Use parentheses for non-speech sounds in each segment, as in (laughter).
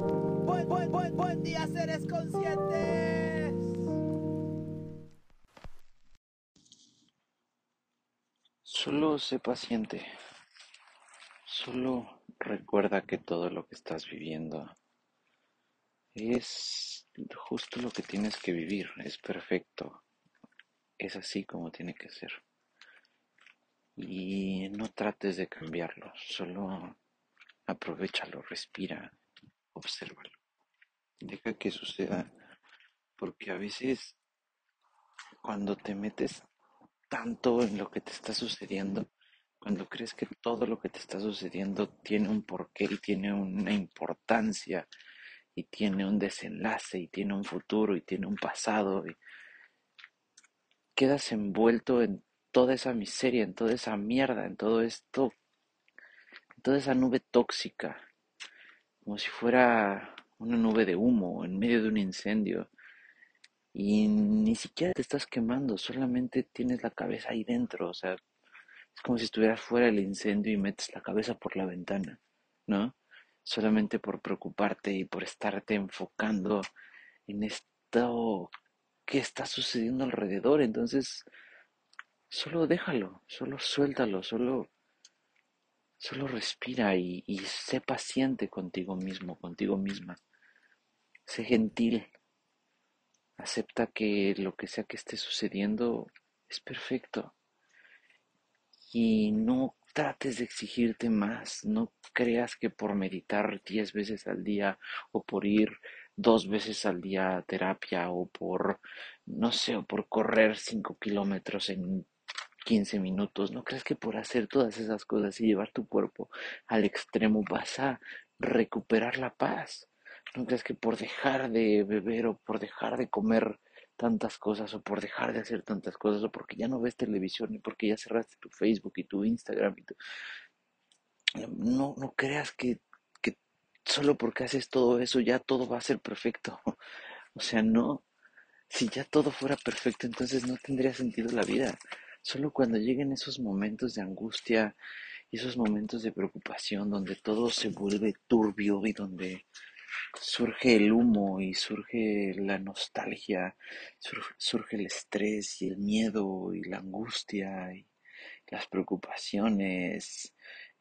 Buen, buen, buen, buen día, seres conscientes. Solo sé paciente. Solo recuerda que todo lo que estás viviendo es justo lo que tienes que vivir. Es perfecto. Es así como tiene que ser. Y no trates de cambiarlo. Solo aprovechalo, respira, obsérvalo. Deja que suceda. Porque a veces cuando te metes tanto en lo que te está sucediendo, cuando crees que todo lo que te está sucediendo tiene un porqué y tiene una importancia y tiene un desenlace y tiene un futuro y tiene un pasado quedas envuelto en toda esa miseria, en toda esa mierda, en todo esto, en toda esa nube tóxica, como si fuera una nube de humo en medio de un incendio y ni siquiera te estás quemando, solamente tienes la cabeza ahí dentro, o sea, es como si estuvieras fuera del incendio y metes la cabeza por la ventana, ¿no? Solamente por preocuparte y por estarte enfocando en esto que está sucediendo alrededor, entonces solo déjalo, solo suéltalo, solo solo respira y, sé paciente contigo mismo, contigo misma. Sé gentil, Acepta que lo que sea que esté sucediendo es perfecto. Y no trates de exigirte más. No creas que por meditar diez veces al día o por ir dos veces al día a terapia o por, no sé, o por correr cinco kilómetros en 15 minutos. No creas que por hacer todas esas cosas y llevar tu cuerpo al extremo vas a recuperar la paz. No creas que por dejar de beber o por dejar de comer tantas cosas o por dejar de hacer tantas cosas o porque ya no ves televisión y porque ya cerraste tu Facebook y tu Instagram y tu... No, no creas que, que solo porque haces todo eso ya todo va a ser perfecto. (laughs) O sea, no. Si ya todo fuera perfecto, entonces no tendría sentido la vida. Solo cuando lleguen esos momentos de angustia y esos momentos de preocupación donde todo se vuelve turbio y donde surge el humo y surge la nostalgia, surge el estrés y el miedo y la angustia y las preocupaciones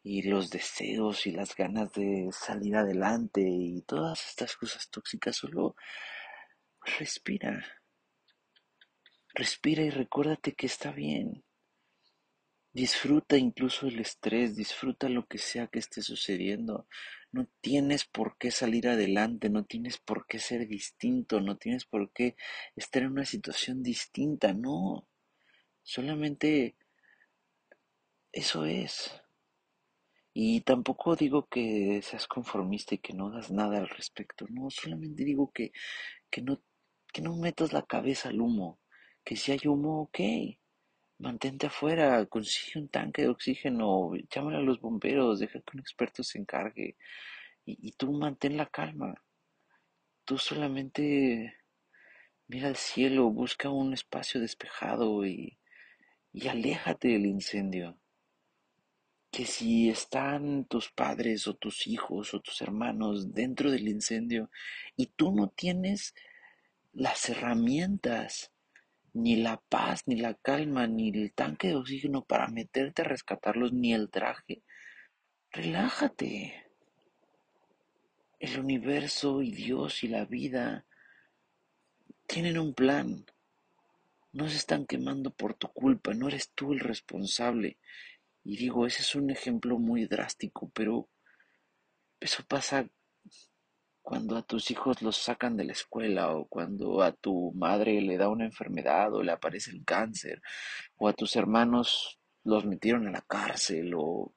y los deseos y las ganas de salir adelante y todas estas cosas tóxicas, solo respira. Respira y recuérdate que está bien. Disfruta incluso el estrés, disfruta lo que sea que esté sucediendo. No tienes por qué salir adelante, no tienes por qué ser distinto, no tienes por qué estar en una situación distinta, no. Solamente eso es. Y tampoco digo que seas conformista y que no hagas nada al respecto, no, solamente digo que, que no, que no metas la cabeza al humo, que si hay humo, ok, Mantente afuera, consigue un tanque de oxígeno, llámale a los bomberos, deja que un experto se encargue. Y, tú mantén la calma. Tú solamente mira al cielo, busca un espacio despejado y, y aléjate del incendio. Que si están tus padres o tus hijos o tus hermanos dentro del incendio y tú no tienes las herramientas ni la paz, ni la calma, ni el tanque de oxígeno para meterte a rescatarlos, ni el traje. Relájate. El universo y Dios y la vida tienen un plan. No se están quemando por tu culpa, no eres tú el responsable. Y digo, ese es un ejemplo muy drástico, pero eso pasa cuando a tus hijos los sacan de la escuela o cuando a tu madre le da una enfermedad o le aparece el cáncer o a tus hermanos los metieron en la cárcel o,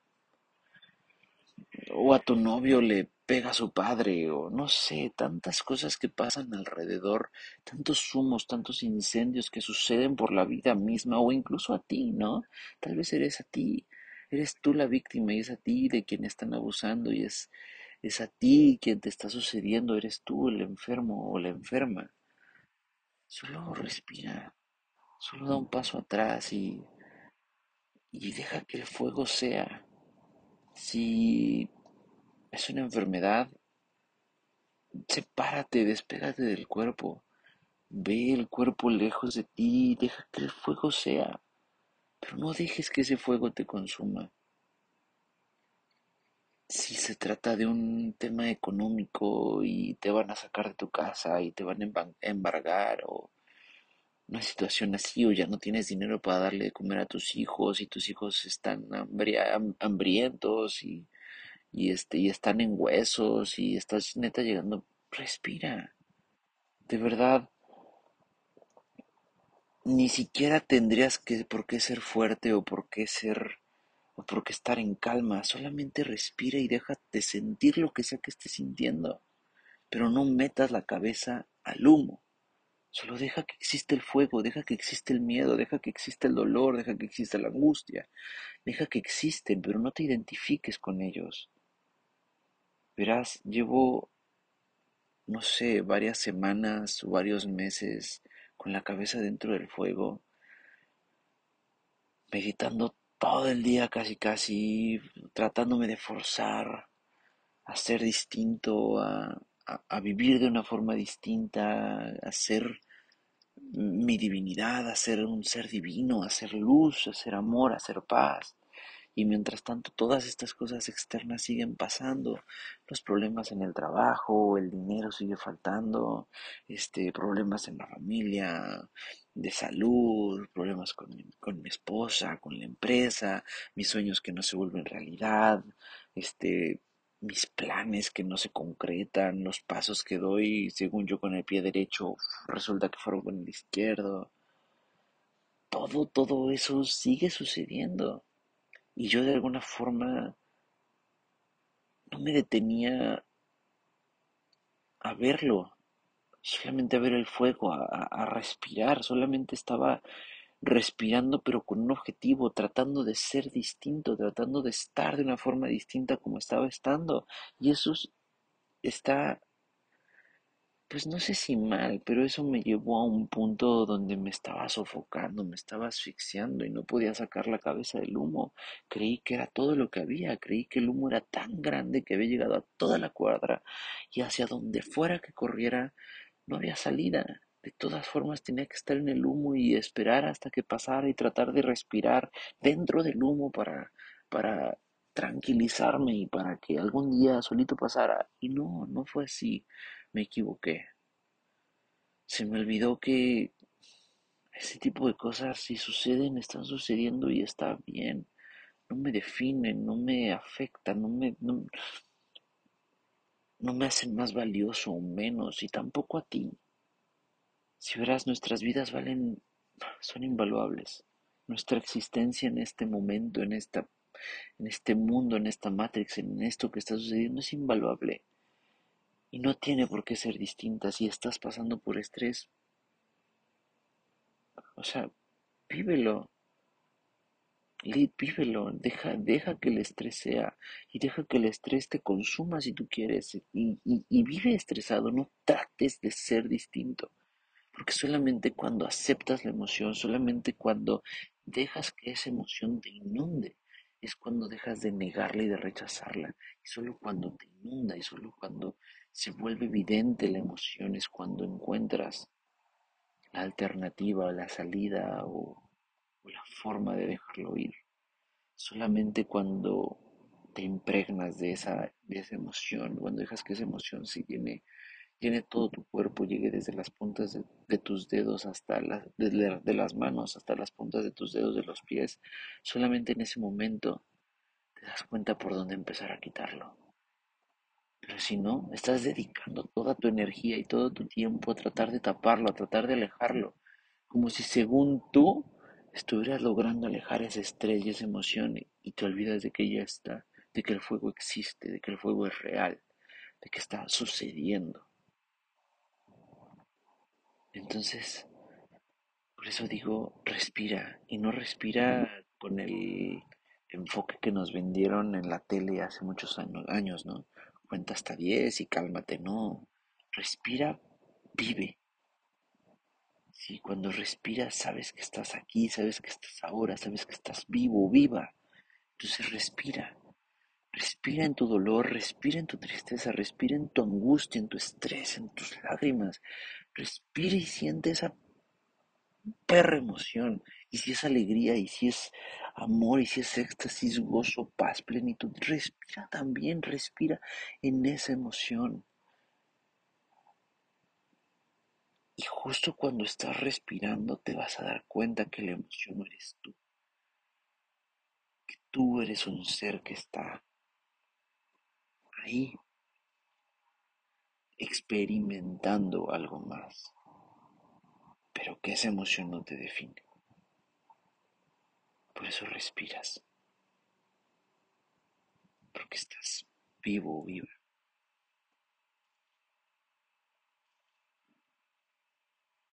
o a tu novio le pega a su padre o no sé, tantas cosas que pasan alrededor, tantos humos, tantos incendios que suceden por la vida misma o incluso a ti, ¿no? Tal vez eres a ti, eres tú la víctima y es a ti de quien están abusando y es, es a ti quien te está sucediendo, eres tú el enfermo o la enferma. Solo respira, solo da un paso atrás y, y deja que el fuego sea. Si es una enfermedad, sepárate, despégate del cuerpo. Ve el cuerpo lejos de ti, deja que el fuego sea, pero no dejes que ese fuego te consuma. Si se trata de un tema económico y te van a sacar de tu casa y te van a embargar o una situación así o ya no tienes dinero para darle de comer a tus hijos y tus hijos están hambrientos y y este y están en huesos y estás neta llegando, respira. De verdad, ni siquiera tendrías que por qué ser fuerte o por qué ser o por qué estar en calma, solamente respira y déjate sentir lo que sea que estés sintiendo, pero no metas la cabeza al humo. Solo deja que existe el fuego, deja que existe el miedo, deja que existe el dolor, deja que existe la angustia, deja que existen, pero no te identifiques con ellos. Verás, llevo, no sé, varias semanas o varios meses con la cabeza dentro del fuego, meditando todo el día casi casi, tratándome de forzar a ser distinto, a, a, vivir de una forma distinta, a ser mi divinidad, a ser un ser divino, a ser luz, a ser amor, a ser paz. Y mientras tanto todas estas cosas externas siguen pasando, los problemas en el trabajo, el dinero sigue faltando, este, problemas en la familia, de salud, problemas con mi, con mi esposa, con la empresa, mis sueños que no se vuelven realidad, este, mis planes que no se concretan, los pasos que doy, según yo con el pie derecho, resulta que fueron con el izquierdo. Todo, todo eso sigue sucediendo. Y yo de alguna forma no me detenía a verlo, solamente a ver el fuego, a, respirar, solamente estaba respirando pero con un objetivo, tratando de ser distinto, tratando de estar de una forma distinta como estaba estando. Y eso está pues no sé si mal, pero eso me llevó a un punto donde me estaba sofocando, me estaba asfixiando y no podía sacar la cabeza del humo. Creí que era todo lo que había, creí que el humo era tan grande que había llegado a toda la cuadra y hacia donde fuera que corriera no había salida. De todas formas tenía que estar en el humo y esperar hasta que pasara y tratar de respirar dentro del humo para, para tranquilizarme y para que algún día solito pasara. Y no, no fue así me equivoqué. Se me olvidó que ese tipo de cosas si suceden, están sucediendo y está bien. No me definen, no me afectan, no me, no, me hacen más valioso o menos y tampoco a ti. Si verás, nuestras vidas valen, son invaluables. Nuestra existencia en este momento, en esta, en este mundo, en esta matrix, en esto que está sucediendo es invaluable. Y no tiene por qué ser distinta si estás pasando por estrés. O sea, vívelo. Vívelo, deja, deja que el estrés sea y deja que el estrés te consuma si tú quieres y, y vive estresado, no trates de ser distinto, porque solamente cuando aceptas la emoción, solamente cuando dejas que esa emoción te inunde, es cuando dejas de negarla y de rechazarla, y solo cuando te inunda y solo cuando se vuelve evidente la emoción es cuando encuentras la alternativa, la salida o, la forma de dejarlo ir. Solamente cuando te impregnas de esa, de esa emoción, cuando dejas que esa emoción se llene, llene todo tu cuerpo, llegue desde las puntas de, tus dedos hasta las, de las manos hasta las puntas de tus dedos de los pies, solamente en ese momento te das cuenta por dónde empezar a quitarlo. Pero si no, estás dedicando toda tu energía y todo tu tiempo a tratar de taparlo, a tratar de alejarlo, como si según tú estuvieras logrando alejar ese estrés y esa emoción y te olvidas de que ya está, de que el fuego existe, de que el fuego es real, de qué está sucediendo. Entonces, por eso digo, respira y no respira con el enfoque que nos vendieron en la tele hace muchos años, ¿no? Cuenta hasta 10 y cálmate, no. Respira, vive. Si cuando respiras sabes que estás aquí, sabes que estás ahora, sabes que estás vivo, viva. Entonces respira. Respira en tu dolor, respira en tu tristeza, respira en tu angustia, en tu estrés, en tus lágrimas. Respira y siente esa perra emoción. Y si es alegría, y si es amor, y si es éxtasis, gozo, paz, plenitud, respira también, respira en esa emoción. Y justo cuando estás respirando te vas a dar cuenta que la emoción eres tú. Que tú eres un ser que está ahí experimentando algo más pero que esa emoción no te define. Por eso respiras, porque estás vivo o viva.